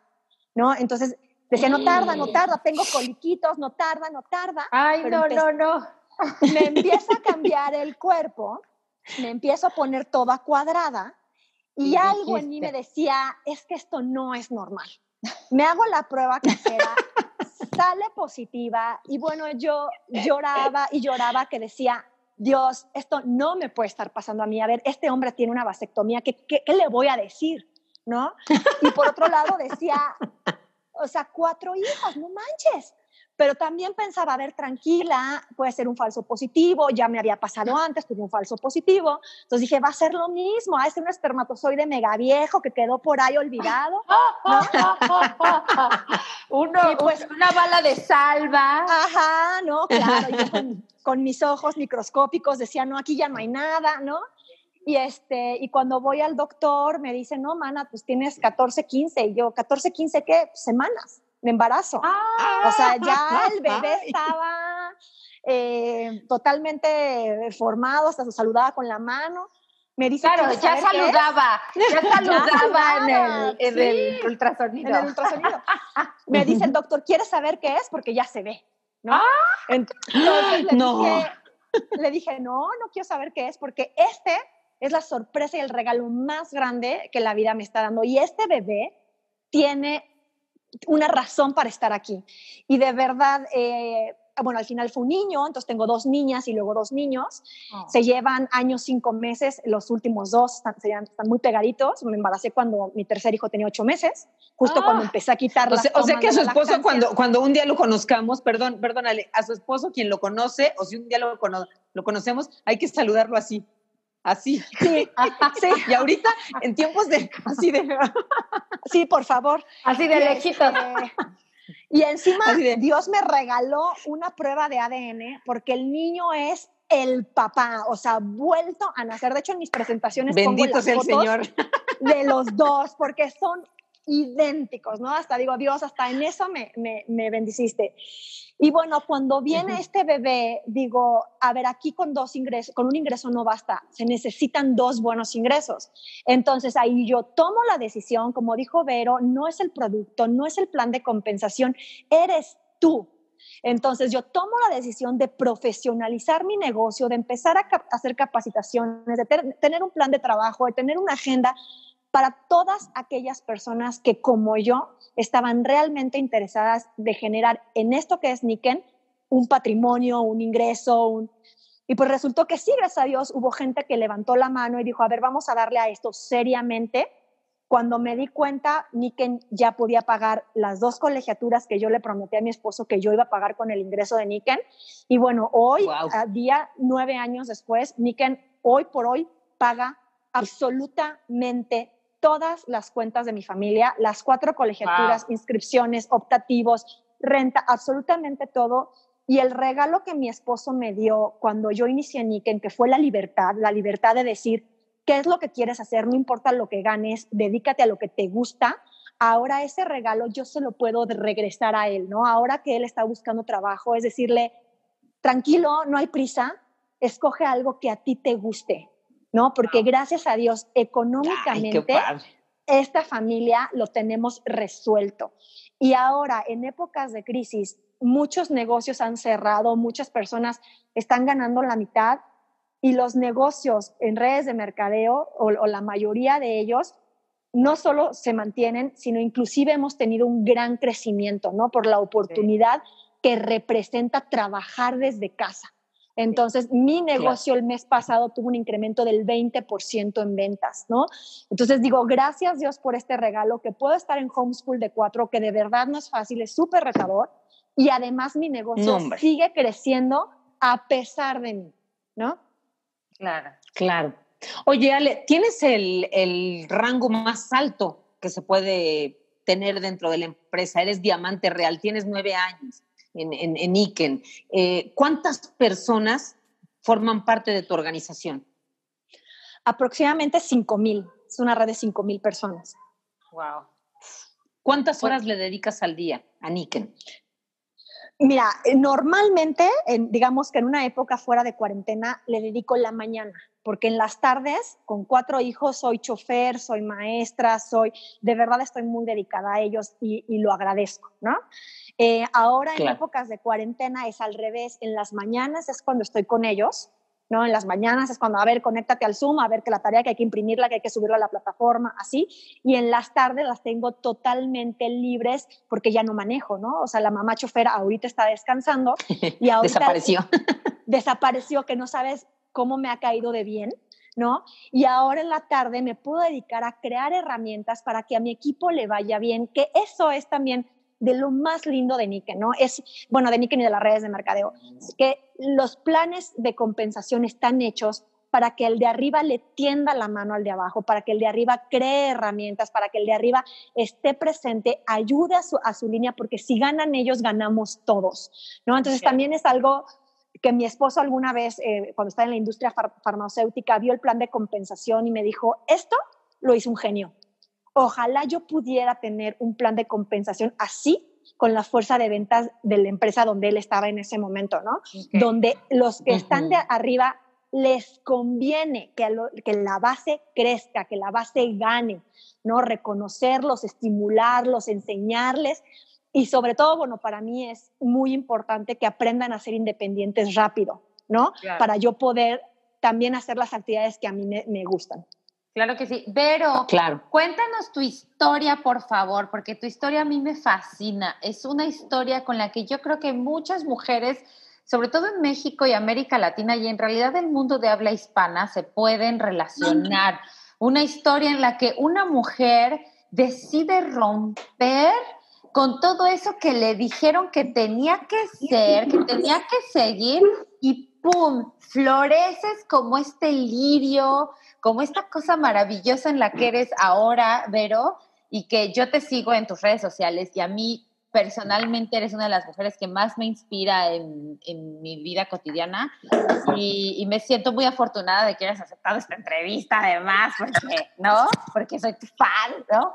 ¿no? Entonces decía, no tarda, no tarda, tengo coliquitos, no tarda, no tarda. Ay, no, no, no. Me empieza a cambiar el cuerpo, me empiezo a poner toda cuadrada y, algo en mí me decía, es que esto no es normal. Me hago la prueba casera, sale positiva y bueno, yo lloraba y lloraba que decía, Dios, esto no me puede estar pasando a mí. A ver, este hombre tiene una vasectomía, ¿qué, qué, le voy a decir? ¿No? Y por otro lado decía, o sea, cuatro hijos, no manches. Pero también pensaba, a ver, tranquila, puede ser un falso positivo, ya me había pasado antes, tuve un falso positivo. Entonces dije, va a ser lo mismo, a ser un espermatozoide mega viejo que quedó por ahí olvidado. Uno, pues una bala de salva. Ajá, no, claro. con, con, mis ojos microscópicos decía, no, aquí ya no hay nada, ¿no? Y, este, y cuando voy al doctor me dice, no, mana, pues tienes 14, 15. Y yo, ¿14, 15 qué? Semanas de embarazo. o sea, ya el bebé estaba eh, totalmente formado, hasta se saludaba con la mano. Me dice claro, ya saludaba, ya saludaba en, el, ultrasonido. En el ultrasonido. Me dice el doctor, ¿quieres saber qué es? Porque ya se ve. ¿no? Ah. Entonces, le, no. Dije, le dije, no, no quiero saber qué es, porque este es la sorpresa y el regalo más grande que la vida me está dando. Y este bebé tiene una razón para estar aquí. Y de verdad, eh, bueno, al final fue un niño, entonces tengo dos niñas y luego dos niños. Oh. Se llevan años, cinco meses, los últimos dos están, están, muy pegaditos. Me embaracé cuando mi tercer hijo tenía ocho meses, justo cuando ah. empecé a quitar O sea, o sea que a su esposo, cuando, cuando un día lo conozcamos, perdón, perdónale, a su esposo, quien lo conoce, o si un día lo, lo conocemos, hay que saludarlo así. Así. Sí, sí. Y ahorita, en tiempos de, así de. Sí, por favor. Así de lejito. Y encima Dios me regaló una prueba de ADN porque el niño es el papá, o sea, vuelto a nacer. De hecho, en mis presentaciones Bendito pongo sea el Señor. de los dos, porque son idénticos, ¿no? Hasta digo, Dios, hasta en eso me, me, me bendiciste. Y bueno, cuando viene este bebé, digo, a ver, aquí con dos ingresos, con un ingreso no basta, se necesitan dos buenos ingresos. Entonces ahí yo tomo la decisión, como dijo Vero, no es el producto, no es el plan de compensación, eres tú. Entonces yo tomo la decisión de profesionalizar mi negocio, de empezar a hacer capacitaciones, de tener un plan de trabajo, de tener una agenda para todas aquellas personas que como yo estaban realmente interesadas de generar en esto que es Niken un patrimonio, un ingreso, y pues resultó que sí, gracias a Dios, hubo gente que levantó la mano y dijo, a ver, vamos a darle a esto seriamente. Cuando me di cuenta, Niken ya podía pagar las dos colegiaturas que yo le prometí a mi esposo que yo iba a pagar con el ingreso de Niken. Y bueno, hoy, a día nueve años después, Niken hoy por hoy paga absolutamente todas las cuentas de mi familia, las cuatro colegiaturas, inscripciones, optativos, renta, absolutamente todo. Y el regalo que mi esposo me dio cuando yo inicié Niken, que fue la libertad, la libertad de decir qué es lo que quieres hacer, no importa lo que ganes, dedícate a lo que te gusta. Ahora ese regalo yo se lo puedo regresar a él, ¿no? Ahora que él está buscando trabajo, es decirle, tranquilo, no hay prisa, escoge algo que a ti te guste, ¿no? Porque gracias a Dios, económicamente, esta familia lo tenemos resuelto. Y ahora, en épocas de crisis, muchos negocios han cerrado, muchas personas están ganando la mitad y los negocios en redes de mercadeo, o, o la mayoría de ellos, no solo se mantienen, sino inclusive hemos tenido un gran crecimiento, ¿no? Por la oportunidad que representa trabajar desde casa. Entonces, mi negocio el mes pasado tuvo un incremento del 20% en ventas, ¿no? Entonces digo, gracias Dios por este regalo, que puedo estar en homeschool de cuatro, que de verdad no es fácil, es súper retador, y además mi negocio sigue creciendo a pesar de mí, ¿no? Claro, claro. Oye, Ale, ¿tienes el, el rango más alto que se puede tener dentro de la empresa? Eres diamante real, tienes nueve años en, en, Iken. Eh, ¿Cuántas personas forman parte de tu organización? Aproximadamente 5 mil. Es una red de 5 mil personas. Wow. ¿Cuántas horas le dedicas al día a Niken? Mira, eh, normalmente, digamos que en una época fuera de cuarentena, le dedico la mañana, porque en las tardes, con cuatro hijos, soy chofer, soy maestra, soy, de verdad estoy muy dedicada a ellos y, y lo agradezco, ¿no? Eh, ahora en épocas de cuarentena es al revés, en las mañanas es cuando estoy con ellos, ¿no? En las mañanas es cuando, a ver, conéctate al Zoom, a ver que la tarea que hay que imprimirla, que hay que subirla a la plataforma, así. Y en las tardes las tengo totalmente libres porque ya no manejo, ¿no? O sea, la mamá chofera ahorita está descansando y ahorita... desapareció. desapareció, que no sabes cómo me ha caído de bien. ¿no? Y ahora en la tarde me puedo dedicar a crear herramientas para que a mi equipo le vaya bien, que eso es también de lo más lindo de Niken, ¿no? Es, bueno, de Niken y de las redes de mercadeo, que los planes de compensación están hechos para que el de arriba le tienda la mano al de abajo, para que el de arriba cree herramientas, para que el de arriba esté presente, ayude a su, a su línea, porque si ganan ellos, ganamos todos, ¿no? Entonces también es algo que mi esposo alguna vez, eh, cuando estaba en la industria farmacéutica, vio el plan de compensación y me dijo, esto lo hizo un genio. Ojalá yo pudiera tener un plan de compensación así con la fuerza de ventas de la empresa donde él estaba en ese momento, ¿no? Donde los que están de arriba les conviene que, que, la base crezca, que la base gane, ¿no? Reconocerlos, estimularlos, enseñarles. Y sobre todo, bueno, para mí es muy importante que aprendan a ser independientes rápido, ¿no? Para yo poder también hacer las actividades que a mí me gustan. Claro que sí. Vero, claro. cuéntanos tu historia, por favor, porque tu historia a mí me fascina. Es una historia con la que yo creo que muchas mujeres, sobre todo en México y América Latina y en realidad el mundo de habla hispana, se pueden relacionar. Una historia en la que una mujer decide romper con todo eso que le dijeron que tenía que ser, que tenía que seguir y ¡pum! Floreces como este lirio, como esta cosa maravillosa en la que eres ahora, Vero, y que yo te sigo en tus redes sociales y a mí personalmente eres una de las mujeres que más me inspira en, mi vida cotidiana y, me siento muy afortunada de que hayas aceptado esta entrevista además, porque, ¿no? Porque soy tu fan, ¿no?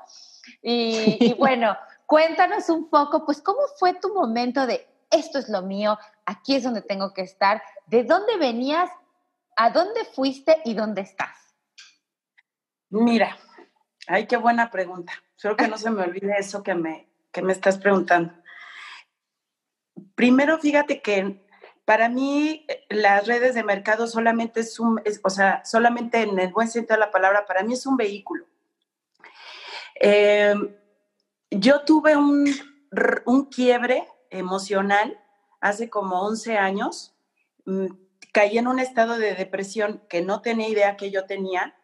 Y bueno, cuéntanos un poco, pues, ¿cómo fue tu momento de esto es lo mío, aquí es donde tengo que estar? ¿De dónde venías? ¿A dónde fuiste y dónde estás? Mira, ay, qué buena pregunta. Espero que no se me olvide eso que me, que me estás preguntando. Primero, fíjate que para mí eh, las redes de mercado solamente es un, o sea, solamente en el buen sentido de la palabra, para mí es un vehículo. Eh, yo tuve un, un, quiebre emocional hace como 11 años. Mm, caí en un estado de depresión que no tenía idea que yo tenía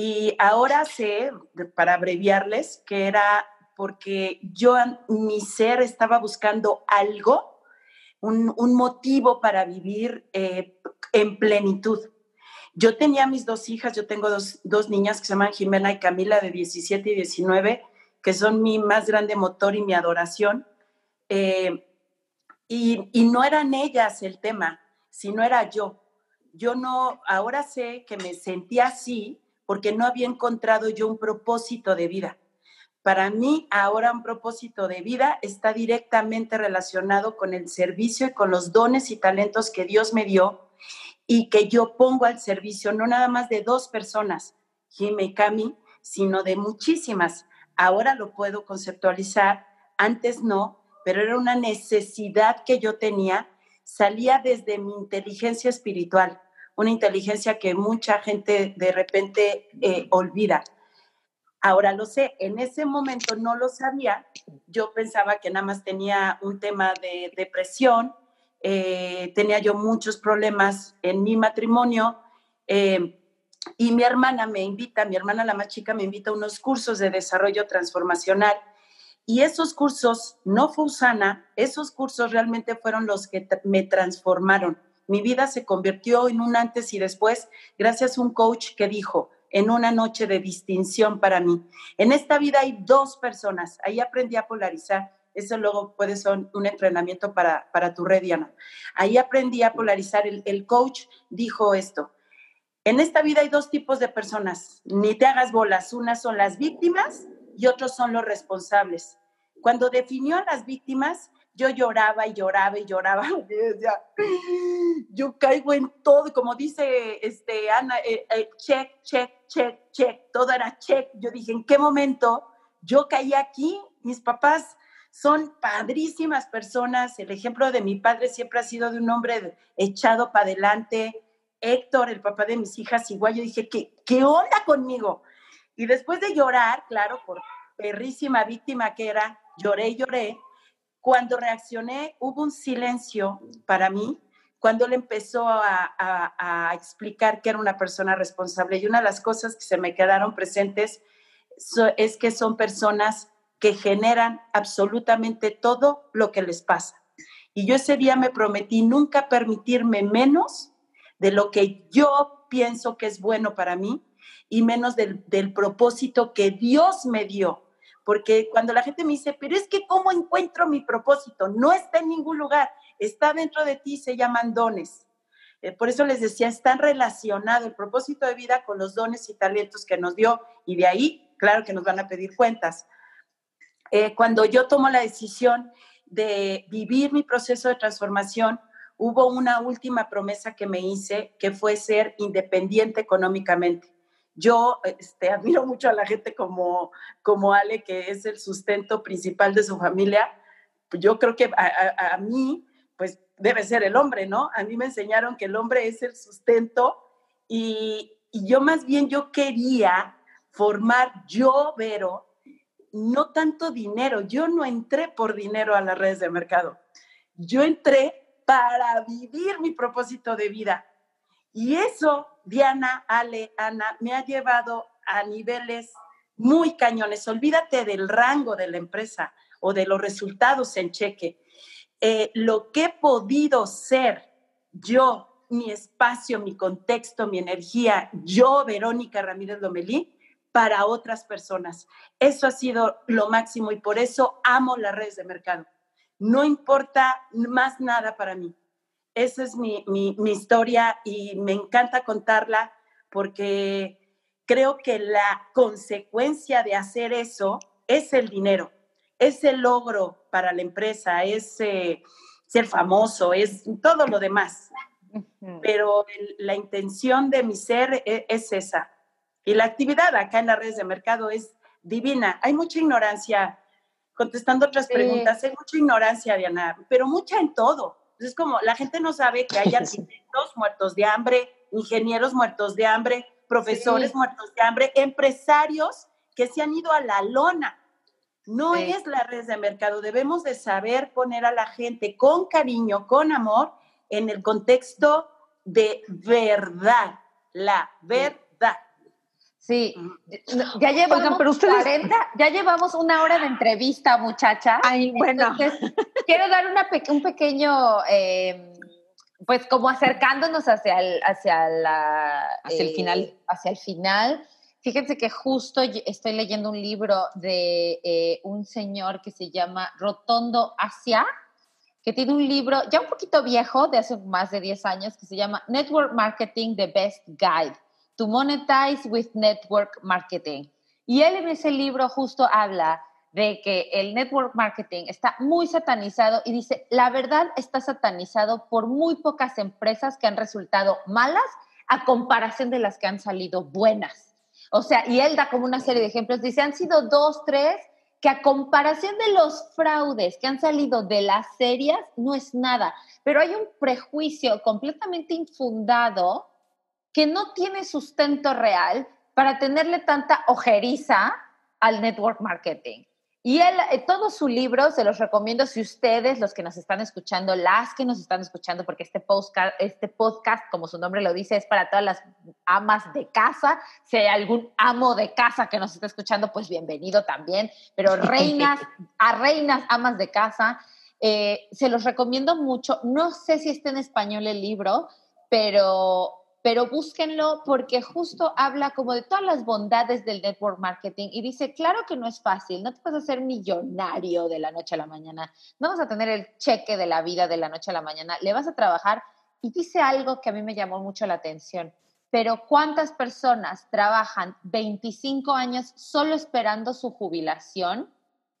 y ahora sé, para abreviarles, que era porque yo, mi ser estaba buscando algo, un, motivo para vivir eh, en plenitud. Yo tenía mis dos hijas, yo tengo dos, niñas que se llaman Jimena y Camila de 17 y 19, que son mi más grande motor y mi adoración. Eh, y, y no eran ellas el tema, sino era yo. Yo no, ahora sé que me sentía así porque no había encontrado yo un propósito de vida. Para mí, ahora un propósito de vida está directamente relacionado con el servicio y con los dones y talentos que Dios me dio y que yo pongo al servicio, no nada más de dos personas, Jimmy y Cami, sino de muchísimas. Ahora lo puedo conceptualizar, antes no, pero era una necesidad que yo tenía, salía desde mi inteligencia espiritual una inteligencia que mucha gente de repente eh, olvida. Ahora lo sé, en ese momento no lo sabía, yo pensaba que nada más tenía un tema de depresión, eh, tenía yo muchos problemas en mi matrimonio eh, y mi hermana me invita, mi hermana la más chica me invita a unos cursos de desarrollo transformacional y esos cursos no fue Usana, esos cursos realmente fueron los que me transformaron mi vida se convirtió en un antes y después gracias a un coach que dijo, en una noche de distinción para mí. En esta vida hay dos personas, ahí aprendí a polarizar. Eso luego puede ser un entrenamiento para, para tu red, Diana. Ahí aprendí a polarizar. El, el coach dijo esto. En esta vida hay dos tipos de personas. Ni te hagas bolas. Unas son las víctimas y otros son los responsables. Cuando definió a las víctimas, yo lloraba y lloraba y lloraba. yo caigo en todo, como dice este, Ana, eh, eh, check, check, check, check, todo era check. Yo dije, ¿en qué momento yo caí aquí? Mis papás son padrísimas personas. El ejemplo de mi padre siempre ha sido de un hombre echado para adelante. Héctor, el papá de mis hijas, igual yo dije, ¿qué, qué onda conmigo? Y después de llorar, claro, por perrísima víctima que era, lloré y lloré, cuando reaccioné, hubo un silencio para mí cuando él empezó a, explicar que era una persona responsable. Y una de las cosas que se me quedaron presentes es que son personas que generan absolutamente todo lo que les pasa. Y yo ese día me prometí nunca permitirme menos de lo que yo pienso que es bueno para mí y menos del, del propósito que Dios me dio porque cuando la gente me dice, pero es que ¿cómo encuentro mi propósito? No está en ningún lugar, está dentro de ti, se llaman dones. Eh, por eso les decía, están relacionado el propósito de vida con los dones y talentos que nos dio y de ahí, claro que nos van a pedir cuentas. Eh, cuando yo tomo la decisión de vivir mi proceso de transformación, hubo una última promesa que me hice, que fue ser independiente económicamente. Yo este, admiro mucho a la gente como, como Ale, que es el sustento principal de su familia. Yo creo que a, a mí, pues debe ser el hombre, ¿no? A mí me enseñaron que el hombre es el sustento y y yo más bien yo quería formar yo, Vero, no tanto dinero. Yo no entré por dinero a las redes de mercado. Yo entré para vivir mi propósito de vida. Y eso, Diana, Ale, Ana, me ha llevado a niveles muy cañones. Olvídate del rango de la empresa o de los resultados en cheque. Eh, lo que he podido ser yo, mi espacio, mi contexto, mi energía, yo, Verónica Ramírez Lomelí, para otras personas. Eso ha sido lo máximo y por eso amo las redes de mercado. No importa más nada para mí. Esa es mi, mi, mi historia y me encanta contarla porque creo que la consecuencia de hacer eso es el dinero, es el logro para la empresa, es eh, ser famoso, es todo lo demás. Pero la intención de mi ser e, es, esa. Y la actividad acá en las redes de mercado es divina. Hay mucha ignorancia, contestando otras preguntas, hay mucha ignorancia, Diana, pero mucha en todo. Es como la gente no sabe que hay arquitectos muertos de hambre, ingenieros muertos de hambre, profesores muertos de hambre, empresarios que se han ido a la lona. No es la red de mercado, debemos de saber poner a la gente con cariño, con amor, en el contexto de verdad, la verdad. Sí, ya llevamos pero ustedes... ya llevamos una hora de entrevista, muchacha. Ay, bueno. quiero dar una un pequeño eh, pues como acercándonos hacia el, hacia la, hacia el final. Eh, hacia el final. Fíjense que justo estoy leyendo un libro de eh, un señor que se llama Rotondo Asia, que tiene un libro ya un poquito viejo, de hace más de 10 años, que se llama Network Marketing, The Best Guide, to Monetize with Network Marketing. Y él en ese libro justo habla de que el network marketing está muy satanizado y dice, la verdad está satanizado por muy pocas empresas que han resultado malas a comparación de las que han salido buenas. O sea, y él da como una serie de ejemplos, dice, han sido dos, tres, que a comparación de los fraudes que han salido de las series, no es nada. Pero hay un prejuicio completamente infundado que no tiene sustento real para tenerle tanta ojeriza al network marketing. Y él, eh, todo su libro, se los recomiendo si ustedes, los que nos están escuchando, las que nos están escuchando, porque este podcast, este podcast, como su nombre lo dice, es para todas las amas de casa. Si hay algún amo de casa que nos está escuchando, pues bienvenido también. Pero reinas, a reinas, amas de casa, eh, se los recomiendo mucho. No sé si está en español el libro, pero pero búsquenlo porque justo habla como de todas las bondades del network marketing y dice, claro que no es fácil, no te vas a hacer millonario de la noche a la mañana, no vas a tener el cheque de la vida de la noche a la mañana, le vas a trabajar y dice algo que a mí me llamó mucho la atención, pero ¿cuántas personas trabajan 25 años solo esperando su jubilación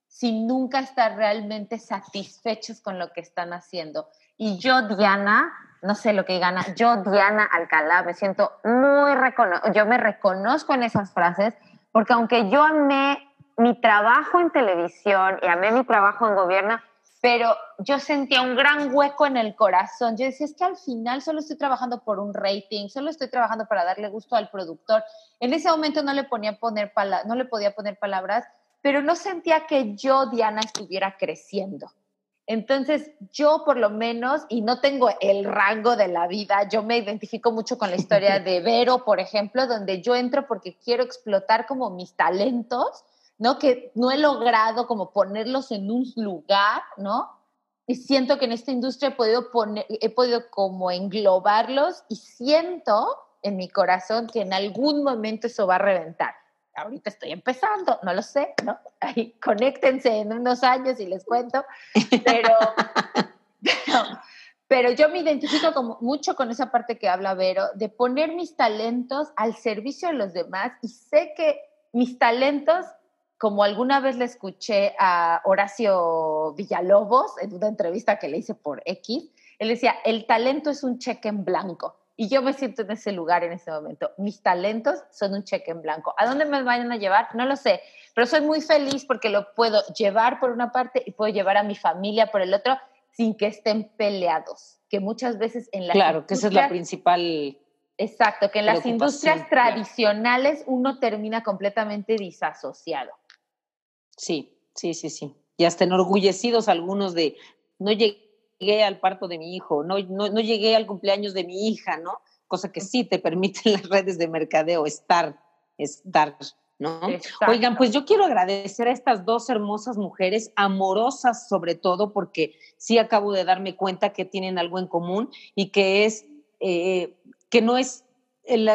sin nunca estar realmente satisfechos con lo que están haciendo? Y yo, Diana, no sé lo que gana. Yo, Diana Alcalá, me siento muy reconocida, yo me reconozco en esas frases, porque aunque yo amé mi trabajo en televisión y amé mi trabajo en gobierno, pero yo sentía un gran hueco en el corazón. Yo decía, es que al final solo estoy trabajando por un rating, solo estoy trabajando para darle gusto al productor. En ese momento no le, ponía poner no le podía poner palabras, pero no sentía que yo, Diana, estuviera creciendo. Entonces, yo por lo menos, y no tengo el rango de la vida, yo me identifico mucho con la historia de Vero, por ejemplo, donde yo entro porque quiero explotar como mis talentos, ¿no? Que no he logrado como ponerlos en un lugar, ¿no? Y siento que en esta industria he podido poner, he podido como englobarlos y siento en mi corazón que en algún momento eso va a reventar ahorita estoy empezando, no lo sé, ¿no? Ahí conéctense en unos años y les cuento, pero, pero, yo me identifico como, mucho con esa parte que habla Vero, de poner mis talentos al servicio de los demás y sé que mis talentos, como alguna vez le escuché a Horacio Villalobos en una entrevista que le hice por X, él decía, el talento es un cheque en blanco. Y yo me siento en ese lugar en ese momento. Mis talentos son un cheque en blanco. ¿A dónde me vayan a llevar? No lo sé, pero soy muy feliz porque lo puedo llevar por una parte y puedo llevar a mi familia por el otro sin que estén peleados, que muchas veces en la... Claro, que esa es la principal Exacto, que en las industrias tradicionales uno termina completamente disasociado. Sí, sí, sí, sí. Y hasta enorgullecidos algunos de, no llegué al parto de mi hijo, no, no, no llegué al cumpleaños de mi hija, ¿no? Cosa que sí te permiten las redes de mercadeo estar, estar ¿no? Oigan, pues yo quiero agradecer a estas dos hermosas mujeres, amorosas sobre todo, porque sí acabo de darme cuenta que tienen algo en común y que es eh, que no es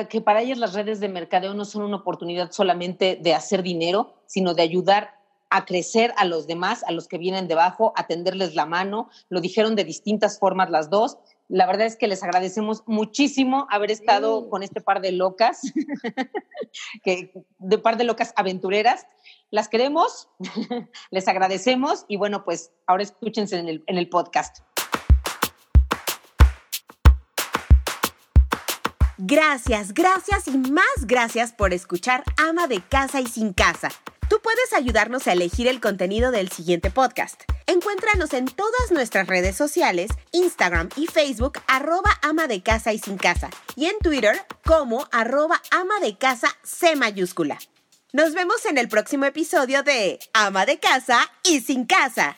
que para ellas las redes de mercadeo no son una oportunidad solamente de hacer dinero, sino de ayudar a crecer a los demás, a los que vienen debajo, a tenderles la mano. Lo dijeron de distintas formas las dos. La verdad es que les agradecemos muchísimo haber estado con este par de locas, que, de par de locas aventureras. Las queremos, les agradecemos y bueno, pues ahora escúchense en el, en el podcast. Gracias, gracias y más gracias por escuchar Ama de Casa y Sin Casa. Tú puedes ayudarnos a elegir el contenido del siguiente podcast. Encuéntranos en todas nuestras redes sociales, Instagram y Facebook, arroba ama de casa y sin casa, y en Twitter como arroba ama de casa C mayúscula. Nos vemos en el próximo episodio de Ama de Casa y Sin Casa.